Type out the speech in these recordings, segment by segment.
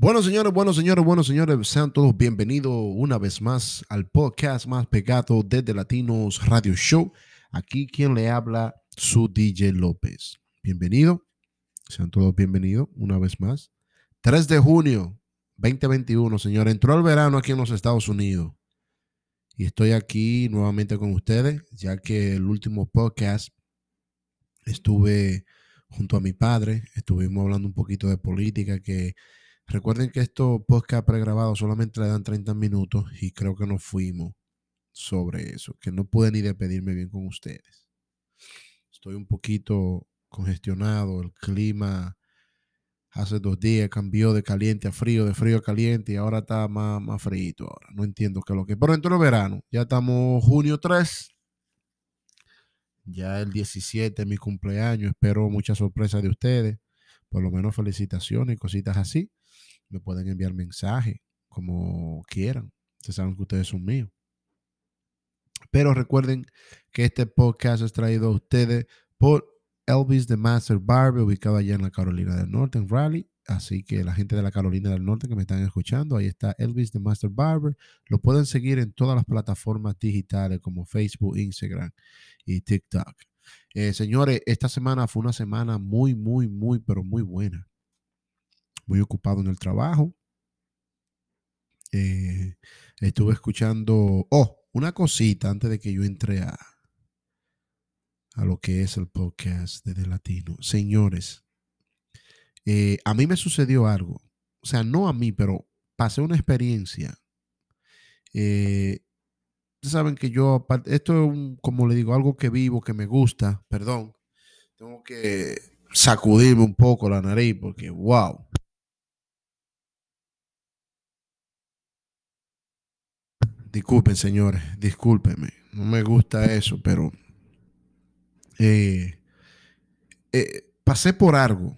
Bueno, señores, bueno, señores, bueno, señores, sean todos bienvenidos una vez más al podcast más pegado desde Latinos Radio Show. Aquí quien le habla, su DJ López. Bienvenido, sean todos bienvenidos una vez más. 3 de junio 2021, señor. Entró el verano aquí en los Estados Unidos. Y estoy aquí nuevamente con ustedes, ya que el último podcast estuve junto a mi padre, estuvimos hablando un poquito de política que Recuerden que estos podcast pregrabados solamente le dan 30 minutos y creo que nos fuimos sobre eso, que no pude ni despedirme bien con ustedes. Estoy un poquito congestionado, el clima hace dos días cambió de caliente a frío, de frío a caliente y ahora está más, más frío ahora. No entiendo qué es lo que Pero entró el verano, ya estamos junio 3, ya el 17 es mi cumpleaños, espero muchas sorpresas de ustedes, por lo menos felicitaciones y cositas así me pueden enviar mensajes como quieran. Ustedes saben que ustedes son míos. Pero recuerden que este podcast es traído a ustedes por Elvis the Master Barber, ubicado allá en la Carolina del Norte, en Raleigh. Así que la gente de la Carolina del Norte que me están escuchando, ahí está Elvis the Master Barber. Lo pueden seguir en todas las plataformas digitales como Facebook, Instagram y TikTok. Eh, señores, esta semana fue una semana muy, muy, muy, pero muy buena muy ocupado en el trabajo. Eh, estuve escuchando, oh, una cosita antes de que yo entre a, a lo que es el podcast de, Latino. Señores, eh, a mí me sucedió algo. O sea, no a mí, pero pasé una experiencia. Eh, ustedes saben que yo, esto es como le digo, algo que vivo, que me gusta, perdón. Tengo que sacudirme un poco la nariz porque, wow. Disculpen, señores, discúlpenme. No me gusta eso, pero eh, eh, pasé por algo.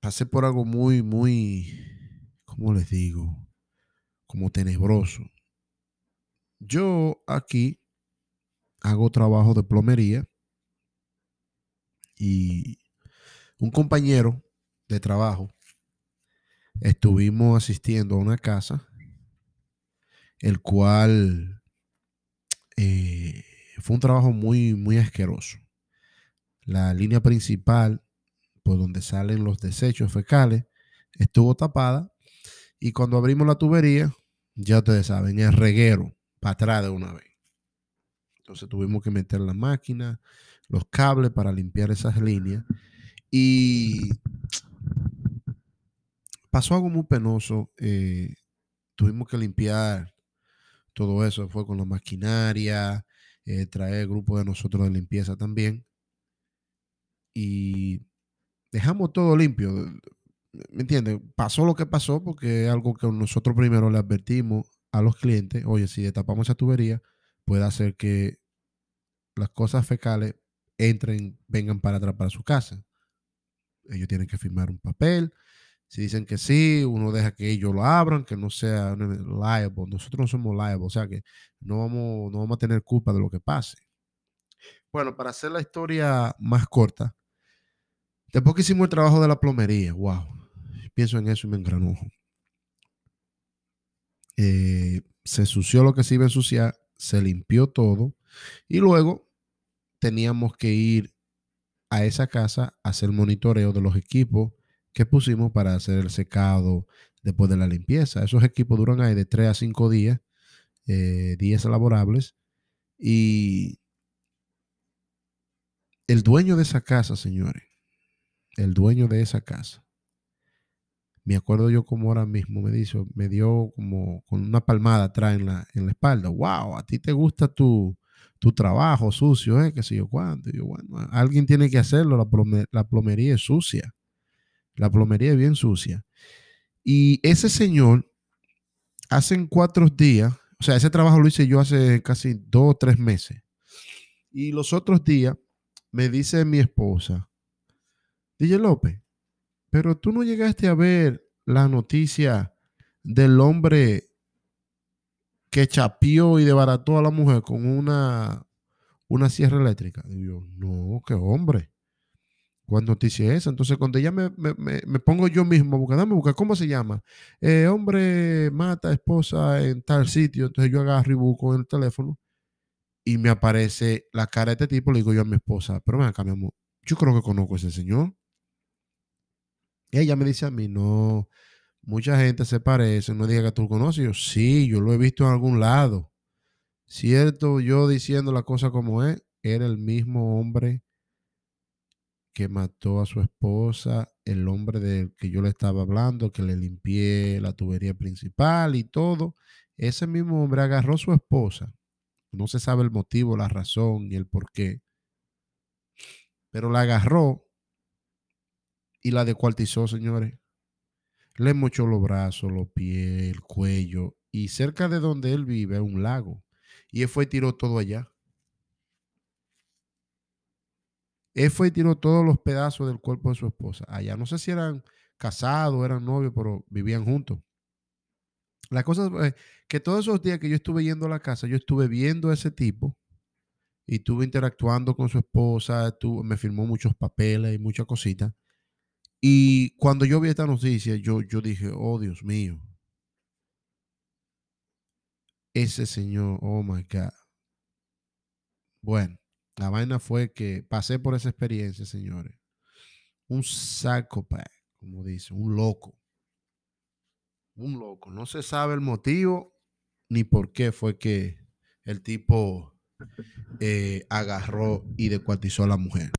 Pasé por algo muy, muy, ¿cómo les digo? Como tenebroso. Yo aquí hago trabajo de plomería y un compañero de trabajo estuvimos asistiendo a una casa el cual eh, fue un trabajo muy, muy asqueroso. La línea principal, por donde salen los desechos fecales, estuvo tapada y cuando abrimos la tubería, ya ustedes saben, el reguero para atrás de una vez. Entonces tuvimos que meter la máquina, los cables para limpiar esas líneas y pasó algo muy penoso. Eh, tuvimos que limpiar todo eso fue con la maquinaria, eh, traer grupo de nosotros de limpieza también. Y dejamos todo limpio. ¿Me entiendes? Pasó lo que pasó porque es algo que nosotros primero le advertimos a los clientes. Oye, si destapamos esa tubería, puede hacer que las cosas fecales entren, vengan para atrás para su casa. Ellos tienen que firmar un papel si dicen que sí, uno deja que ellos lo abran, que no sea liable. Nosotros no somos liable, o sea que no vamos, no vamos a tener culpa de lo que pase. Bueno, para hacer la historia más corta, después que hicimos el trabajo de la plomería, wow, pienso en eso y me engranujo. Eh, se ensució lo que se iba a ensuciar, se limpió todo y luego teníamos que ir a esa casa a hacer monitoreo de los equipos que pusimos para hacer el secado después de la limpieza. Esos equipos duran ahí de 3 a 5 días, eh, días laborables. Y el dueño de esa casa, señores, el dueño de esa casa, me acuerdo yo como ahora mismo me dijo, me dio como con una palmada atrás en la, en la espalda. Wow, a ti te gusta tu, tu trabajo sucio, ¿eh? Que sé yo cuánto. yo, bueno, alguien tiene que hacerlo, la plomería es sucia. La plomería es bien sucia. Y ese señor, hace cuatro días, o sea, ese trabajo lo hice yo hace casi dos o tres meses. Y los otros días me dice mi esposa, DJ López, pero tú no llegaste a ver la noticia del hombre que chapió y debarató a la mujer con una, una sierra eléctrica. Y yo, no, qué hombre. ¿Cuál noticia es esa? Entonces, cuando ella me, me, me, pongo yo mismo a buscar, dame buscar, ¿cómo se llama? Eh, hombre mata esposa en tal sitio. Entonces yo agarro y busco en el teléfono y me aparece la cara de este tipo. Le digo yo a mi esposa, pero ven acá, mi yo creo que conozco a ese señor. Ella me dice a mí, no, mucha gente se parece, no diga que tú lo conoces. Yo, sí, yo lo he visto en algún lado. Cierto, yo diciendo la cosa como es, era el mismo hombre que mató a su esposa, el hombre del que yo le estaba hablando, que le limpié la tubería principal y todo. Ese mismo hombre agarró a su esposa. No se sabe el motivo, la razón y el por qué. Pero la agarró y la descuartizó, señores. Le mochó los brazos, los pies, el cuello. Y cerca de donde él vive un lago. Y él fue y tiró todo allá. Él fue y tiró todos los pedazos del cuerpo de su esposa allá. No sé si eran casados, eran novios, pero vivían juntos. La cosa es que todos esos días que yo estuve yendo a la casa, yo estuve viendo a ese tipo y estuve interactuando con su esposa, me firmó muchos papeles y muchas cositas. Y cuando yo vi esta noticia, yo, yo dije, oh Dios mío, ese señor, oh my God. Bueno, la vaina fue que pasé por esa experiencia, señores. Un psychopath, como dice, un loco. Un loco. No se sabe el motivo ni por qué fue que el tipo eh, agarró y descuartizó a la mujer.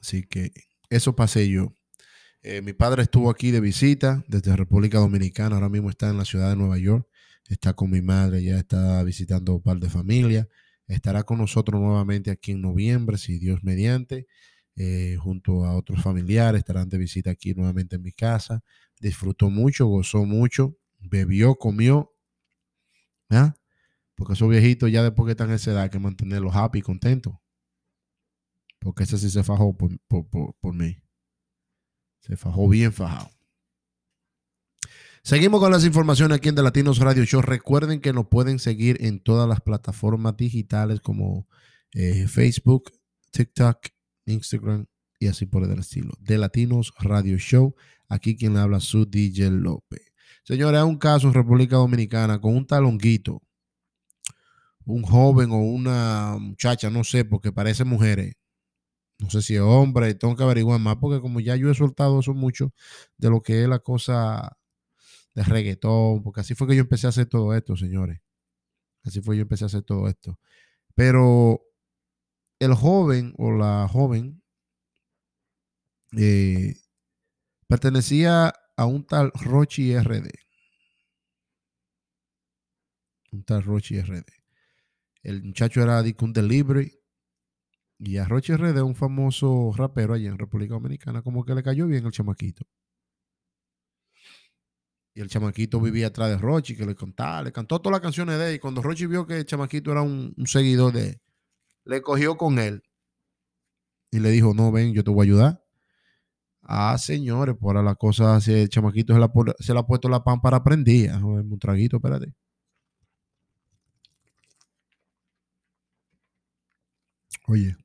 Así que eso pasé yo. Eh, mi padre estuvo aquí de visita desde República Dominicana, ahora mismo está en la ciudad de Nueva York está con mi madre, ya está visitando un par de familias. Estará con nosotros nuevamente aquí en noviembre, si Dios mediante, eh, junto a otros familiares. Estarán de visita aquí nuevamente en mi casa. Disfrutó mucho, gozó mucho, bebió, comió. ¿ah? Porque esos viejitos ya después que están en esa edad hay que mantenerlos happy y contentos. Porque ese sí se fajó por, por mí. Se fajó bien fajado. Seguimos con las informaciones aquí en The Latinos Radio Show. Recuerden que nos pueden seguir en todas las plataformas digitales como eh, Facebook, TikTok, Instagram y así por el estilo. The Latinos Radio Show. Aquí quien le habla su DJ López. Señores, hay un caso en República Dominicana con un talonguito, un joven o una muchacha, no sé, porque parece mujeres. No sé si es hombre, tengo que averiguar más, porque como ya yo he soltado eso mucho de lo que es la cosa de reggaetón, porque así fue que yo empecé a hacer todo esto, señores. Así fue que yo empecé a hacer todo esto. Pero el joven o la joven eh, pertenecía a un tal Rochi RD. Un tal Rochi RD. El muchacho era un delivery. Y a Rochi RD, un famoso rapero allá en República Dominicana, como que le cayó bien el chamaquito. Y el chamaquito vivía atrás de Rochi, que le contaba, le cantó todas las canciones de él. Y cuando Rochi vio que el chamaquito era un, seguidor de él, le cogió con él y le dijo, no, ven, yo te voy a ayudar. Ah, señores, por la cosa así, el chamaquito se, le ha puesto la pan para prendir. Un traguito, espérate. Oye,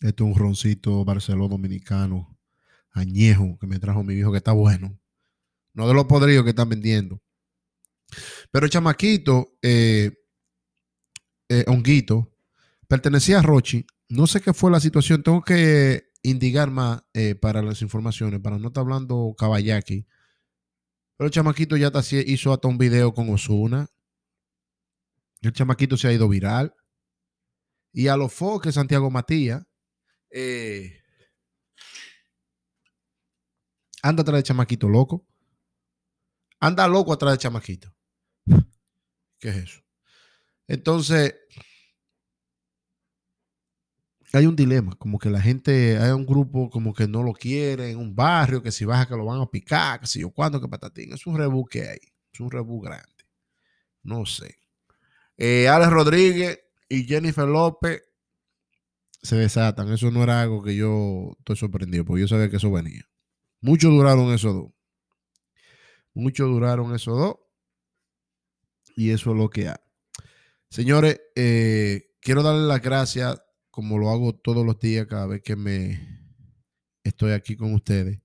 esto es un roncito barceló dominicano, añejo, que me trajo mi hijo, que está bueno no de los podridos que están vendiendo. Pero chamaquito, eh, eh, Honguito, pertenecía a Rochi. No sé qué fue la situación. Tengo que indicar más eh, para las informaciones, para no estar hablando caballaki. Pero el chamaquito ya hizo hasta un video con Osuna. El chamaquito se ha ido viral. Y a los foques Santiago Matías anda atrás de chamaquito loco. Anda loco atrás de chamaquito. ¿Qué es eso? Entonces, hay un dilema, como que la gente, hay un grupo como que no lo quiere en un barrio, que si baja que lo van a picar, que si yo cuándo, que patatín. Es un rebú que hay, es un rebú grande. No sé. Eh, Alex Rodríguez y Jennifer López se desatan. Eso no era algo que yo estoy sorprendido, porque yo sabía que eso venía. Mucho duraron esos dos. Mucho duraron esos dos. Y eso es lo que hay. Señores, eh, quiero darle las gracias como lo hago todos los días cada vez que me estoy aquí con ustedes,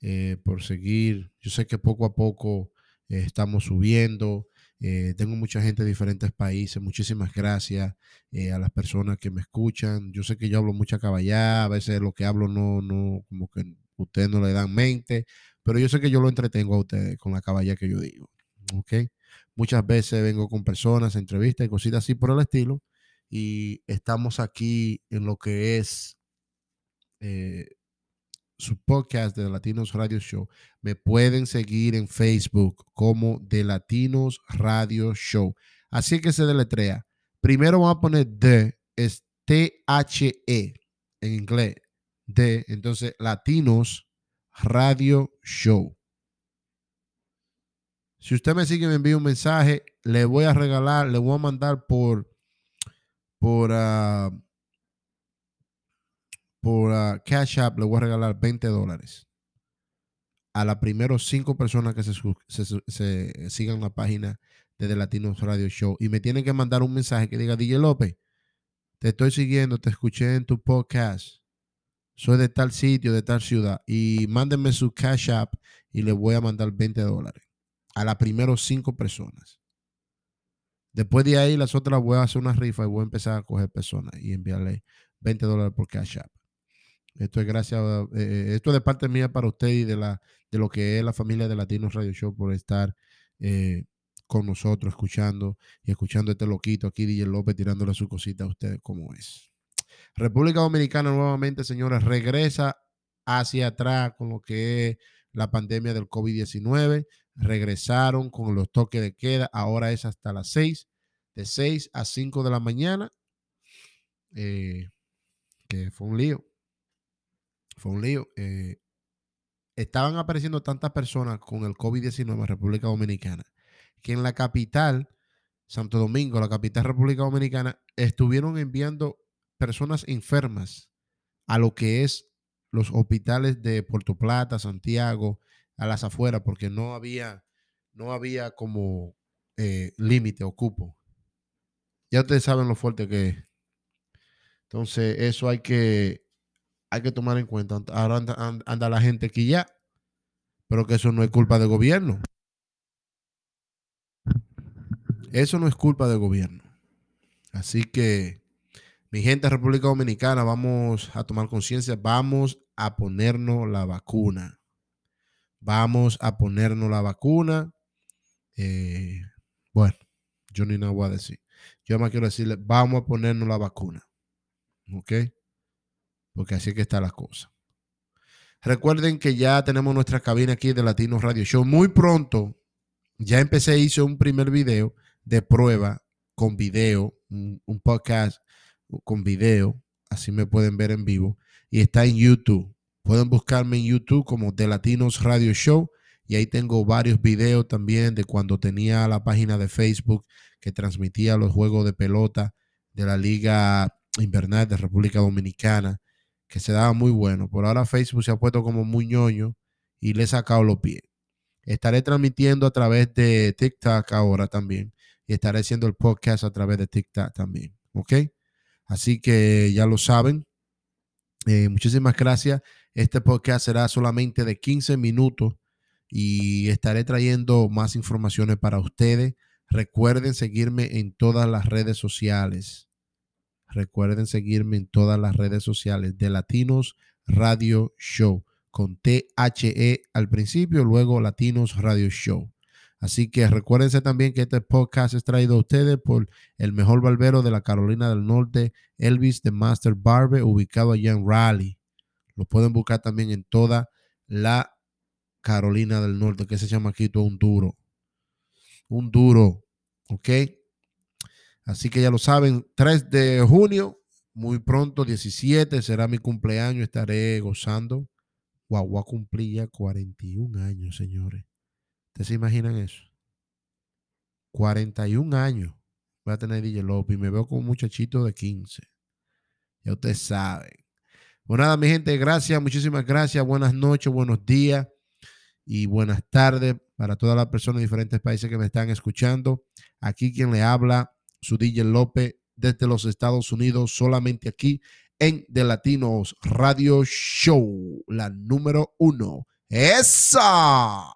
eh, por seguir. Yo sé que poco a poco eh, estamos subiendo. Eh, tengo mucha gente de diferentes países. Muchísimas gracias a las personas que me escuchan. Yo sé que yo hablo mucha caballá. A veces lo que hablo no, no, como que ustedes no le dan mente. Pero yo sé que yo lo entretengo a ustedes con la caballá que yo digo. ¿Ok? Muchas veces vengo con personas, entrevistas y cositas así por el estilo. Y estamos aquí en lo que es su podcast de Latinos Radio Show. Me pueden seguir en Facebook como de Latinos Radio Show. Así que se deletrea. Primero vamos a poner de, es T-H-E en inglés. De, entonces Latinos Radio Show. Si usted me sigue y me envía un mensaje, le voy a regalar, le voy a mandar por, por, uh, por uh, Cash App le voy a regalar 20 dólares a las primeros cinco personas que se, sigan la página de The Latinos Radio Show. Y me tienen que mandar un mensaje que diga, DJ López, te estoy siguiendo, te escuché en tu podcast. Soy de tal sitio, de tal ciudad. Y mándenme su Cash App y le voy a mandar 20 dólares a las primeros cinco personas. Después de ahí, las otras voy a hacer una rifa y voy a empezar a coger personas y enviarle 20 dólares por Cash App. Esto es gracias, eh, eh, esto es de parte mía para usted y de, la, de lo que es la familia de Latinos Radio Show por estar eh, con nosotros, escuchando y escuchando este loquito aquí, DJ López, tirándole su cosita a ustedes como es. República Dominicana nuevamente, señores, regresa hacia atrás con lo que es la pandemia del COVID-19. Regresaron con los toques de queda, ahora es hasta las 6, de 6 a 5 de la mañana. que fue un lío fue un lío. Eh, estaban apareciendo tantas personas con el COVID-19 en República Dominicana que en la capital, Santo Domingo, la capital República Dominicana, estuvieron enviando personas enfermas a lo que es los hospitales de Puerto Plata, Santiago, a las afueras, porque no había, no había como eh, límite o cupo. Ya ustedes saben lo fuerte que es. Entonces, eso hay que hay que tomar en cuenta. Ahora anda, la gente aquí ya, pero que eso no es culpa del gobierno. Eso no es culpa del gobierno. Así que, mi gente de República Dominicana, vamos a tomar conciencia, vamos a ponernos la vacuna. Vamos a ponernos la vacuna. Eh, bueno, yo ni nada voy a decir. Yo más quiero decirle, vamos a ponernos la vacuna. ¿Ok? porque así que está la cosa. Recuerden que ya tenemos nuestra cabina aquí de Latinos Radio Show. Muy pronto, ya empecé, hice un primer video de prueba con video, un, podcast con video, así me pueden ver en vivo, y está en YouTube. Pueden buscarme en YouTube como de Latinos Radio Show y ahí tengo varios videos también de cuando tenía la página de Facebook que transmitía los juegos de pelota de la Liga Invernal de República Dominicana que se daba muy bueno. Por ahora Facebook se ha puesto como muy ñoño y le he sacado los pies. Estaré transmitiendo a través de TikTok ahora también. Y estaré haciendo el podcast a través de TikTok también. ¿Ok? Así que ya lo saben. Eh, muchísimas gracias. Este podcast será solamente de 15 minutos y estaré trayendo más informaciones para ustedes. Recuerden seguirme en todas las redes sociales. Recuerden seguirme en todas las redes sociales de Latinos Radio Show, con T-H-E al principio, luego Latinos Radio Show. Así que recuérdense también que este podcast es traído a ustedes por el mejor barbero de la Carolina del Norte, Elvis de Master Barber, ubicado allá en Raleigh. Lo pueden buscar también en toda la Carolina del Norte, que se llama aquí todo un duro. Un duro, ¿ok? Así que ya lo saben, 3 de junio, muy pronto, 17, será mi cumpleaños, estaré gozando. Guau, voy a cumplir ya 41 años, señores. ¿Ustedes se imaginan eso? 41 años voy a tener DJ López y me veo como un muchachito de 15. Ya ustedes saben. Bueno, nada, mi gente, gracias, muchísimas gracias. Buenas noches, buenos días y buenas tardes para todas las personas de diferentes países que me están escuchando. Aquí quien le habla su DJ López desde los Estados Unidos, solamente aquí en The Latinos Radio Show, la número uno. ¡Esa!